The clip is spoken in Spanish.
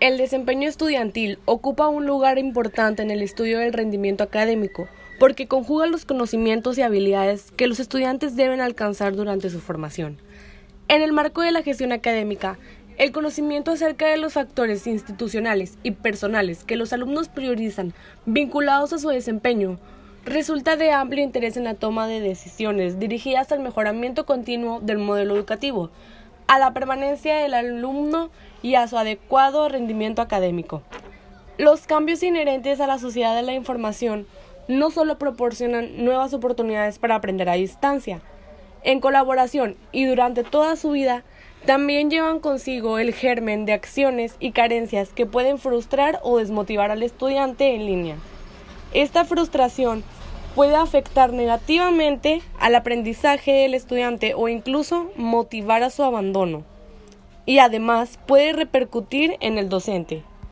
El desempeño estudiantil ocupa un lugar importante en el estudio del rendimiento académico porque conjuga los conocimientos y habilidades que los estudiantes deben alcanzar durante su formación. En el marco de la gestión académica, el conocimiento acerca de los factores institucionales y personales que los alumnos priorizan vinculados a su desempeño resulta de amplio interés en la toma de decisiones dirigidas al mejoramiento continuo del modelo educativo, a la permanencia del alumno y a su adecuado rendimiento académico. Los cambios inherentes a la sociedad de la información no solo proporcionan nuevas oportunidades para aprender a distancia, en colaboración y durante toda su vida, también llevan consigo el germen de acciones y carencias que pueden frustrar o desmotivar al estudiante en línea. Esta frustración puede afectar negativamente al aprendizaje del estudiante o incluso motivar a su abandono. Y además puede repercutir en el docente,